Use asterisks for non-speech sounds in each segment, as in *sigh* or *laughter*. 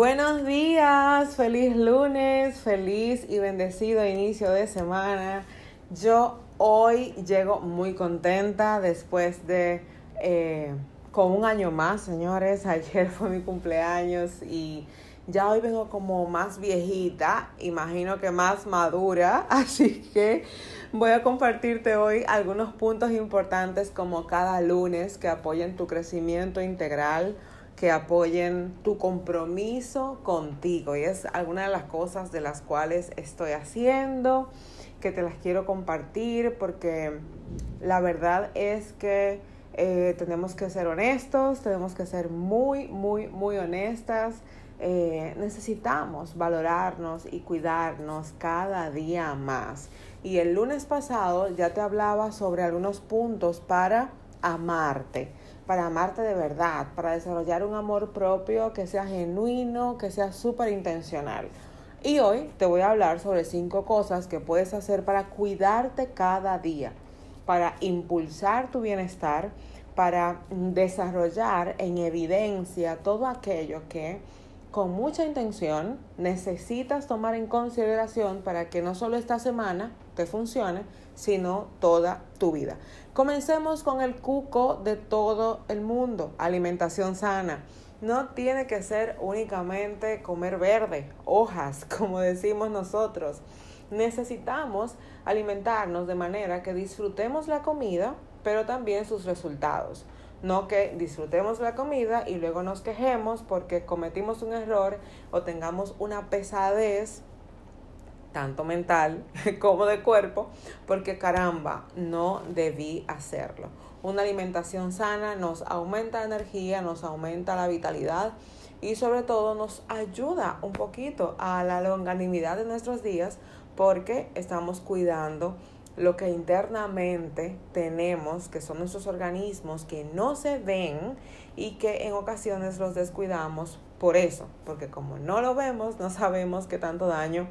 Buenos días, feliz lunes, feliz y bendecido inicio de semana. Yo hoy llego muy contenta después de, eh, con un año más, señores. *laughs* Ayer fue mi cumpleaños y ya hoy vengo como más viejita, imagino que más madura, *laughs* así que voy a compartirte hoy algunos puntos importantes como cada lunes que apoyen tu crecimiento integral, que apoyen tu compromiso contigo. Y es alguna de las cosas de las cuales estoy haciendo, que te las quiero compartir, porque la verdad es que eh, tenemos que ser honestos, tenemos que ser muy, muy, muy honestas eh, necesitamos valorarnos y cuidarnos cada día más. Y el lunes pasado ya te hablaba sobre algunos puntos para amarte, para amarte de verdad, para desarrollar un amor propio que sea genuino, que sea súper intencional. Y hoy te voy a hablar sobre cinco cosas que puedes hacer para cuidarte cada día, para impulsar tu bienestar, para desarrollar en evidencia todo aquello que con mucha intención necesitas tomar en consideración para que no solo esta semana te funcione, sino toda tu vida. Comencemos con el cuco de todo el mundo, alimentación sana. No tiene que ser únicamente comer verde, hojas, *laughs* como decimos nosotros. Necesitamos alimentarnos de manera que disfrutemos la comida, pero también sus resultados. No que disfrutemos la comida y luego nos quejemos porque cometimos un error o tengamos una pesadez, tanto mental *laughs* como de cuerpo, porque caramba, no debí hacerlo. Una alimentación sana nos aumenta la energía, nos aumenta la vitalidad y sobre todo nos ayuda un poquito a la longanimidad de nuestros días porque estamos cuidando lo que internamente tenemos, que son nuestros organismos que no se ven y que en ocasiones los descuidamos por eso, porque como no lo vemos, no sabemos qué tanto daño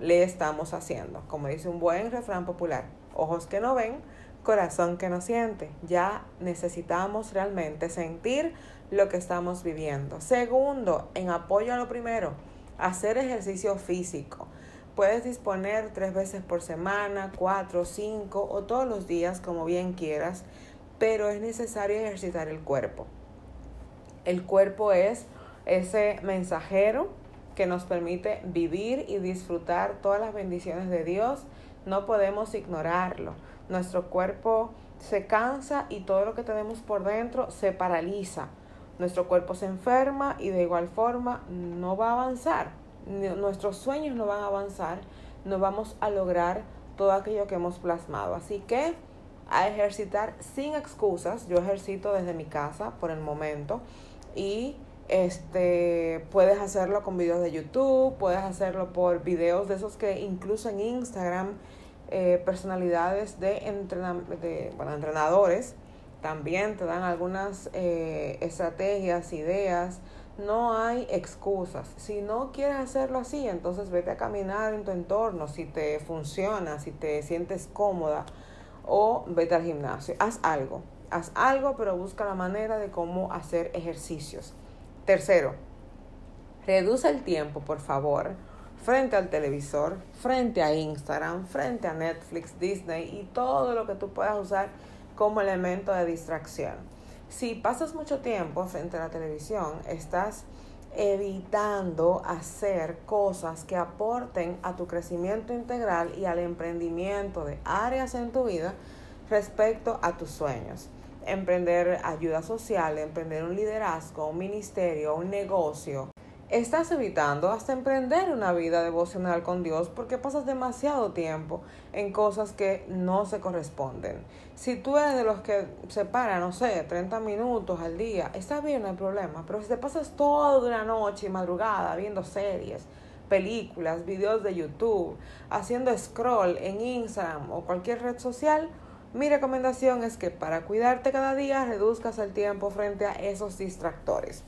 le estamos haciendo. Como dice un buen refrán popular, ojos que no ven, corazón que no siente. Ya necesitamos realmente sentir lo que estamos viviendo. Segundo, en apoyo a lo primero, hacer ejercicio físico. Puedes disponer tres veces por semana, cuatro, cinco o todos los días como bien quieras, pero es necesario ejercitar el cuerpo. El cuerpo es ese mensajero que nos permite vivir y disfrutar todas las bendiciones de Dios. No podemos ignorarlo. Nuestro cuerpo se cansa y todo lo que tenemos por dentro se paraliza. Nuestro cuerpo se enferma y de igual forma no va a avanzar nuestros sueños no van a avanzar, no vamos a lograr todo aquello que hemos plasmado. Así que a ejercitar sin excusas. Yo ejercito desde mi casa por el momento y este puedes hacerlo con videos de YouTube, puedes hacerlo por videos de esos que incluso en Instagram eh, personalidades de, de entrenadores también te dan algunas eh, estrategias, ideas no hay excusas. Si no quieres hacerlo así, entonces vete a caminar en tu entorno, si te funciona, si te sientes cómoda, o vete al gimnasio. Haz algo, haz algo, pero busca la manera de cómo hacer ejercicios. Tercero, reduce el tiempo, por favor, frente al televisor, frente a Instagram, frente a Netflix, Disney y todo lo que tú puedas usar como elemento de distracción. Si pasas mucho tiempo frente a la televisión, estás evitando hacer cosas que aporten a tu crecimiento integral y al emprendimiento de áreas en tu vida respecto a tus sueños. Emprender ayuda social, emprender un liderazgo, un ministerio, un negocio, estás evitando hasta emprender una vida devocional con Dios porque pasas demasiado tiempo en cosas que no se corresponden. Si tú eres de los que se para, no sé, 30 minutos al día, está bien, no hay problema. Pero si te pasas toda una noche y madrugada viendo series, películas, videos de YouTube, haciendo scroll en Instagram o cualquier red social, mi recomendación es que para cuidarte cada día reduzcas el tiempo frente a esos distractores.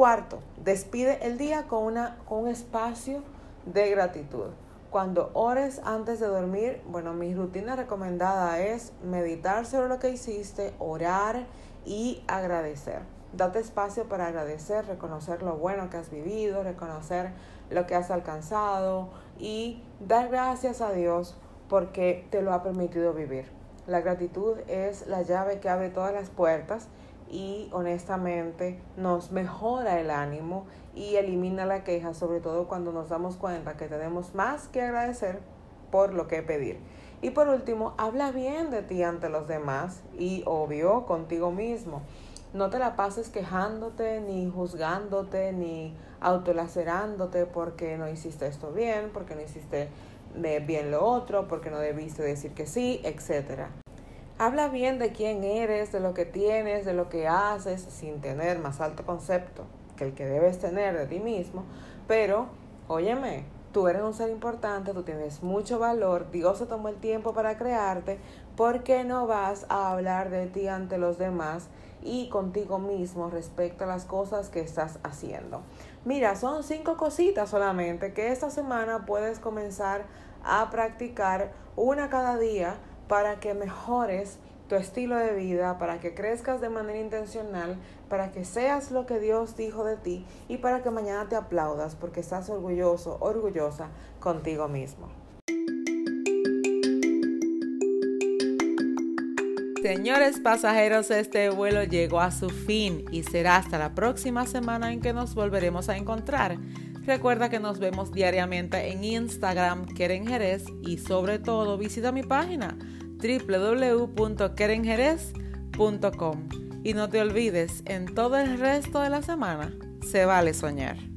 Cuarto, despide el día con, una, con un espacio de gratitud. Cuando ores antes de dormir, bueno, mi rutina recomendada es meditar sobre lo que hiciste, orar y agradecer. Date espacio para agradecer, reconocer lo bueno que has vivido, reconocer lo que has alcanzado y dar gracias a Dios porque te lo ha permitido vivir. La gratitud es la llave que abre todas las puertas y honestamente nos mejora el ánimo y elimina la queja, sobre todo cuando nos damos cuenta que tenemos más que agradecer por lo que pedir. Y por último, habla bien de ti ante los demás y obvio contigo mismo. No te la pases quejándote, ni juzgándote, ni autolacerándote porque no hiciste esto bien, porque no hiciste eh, bien lo otro, porque no debiste decir que sí, etcétera. Habla bien de quién eres, de lo que tienes, de lo que haces, sin tener más alto concepto que el que debes tener de ti mismo. Pero, óyeme, tú eres un ser importante, tú tienes mucho valor, Dios se tomó el tiempo para crearte, ¿por qué no vas a hablar de ti ante los demás y contigo mismo respecto a las cosas que estás haciendo? Mira, son cinco cositas solamente que esta semana puedes comenzar a practicar una cada día para que mejores tu estilo de vida, para que crezcas de manera intencional, para que seas lo que Dios dijo de ti y para que mañana te aplaudas porque estás orgulloso, orgullosa contigo mismo. Señores pasajeros, este vuelo llegó a su fin y será hasta la próxima semana en que nos volveremos a encontrar. Recuerda que nos vemos diariamente en Instagram, Keren Jerez, y sobre todo visita mi página www.kerenjerez.com. Y no te olvides, en todo el resto de la semana se vale soñar.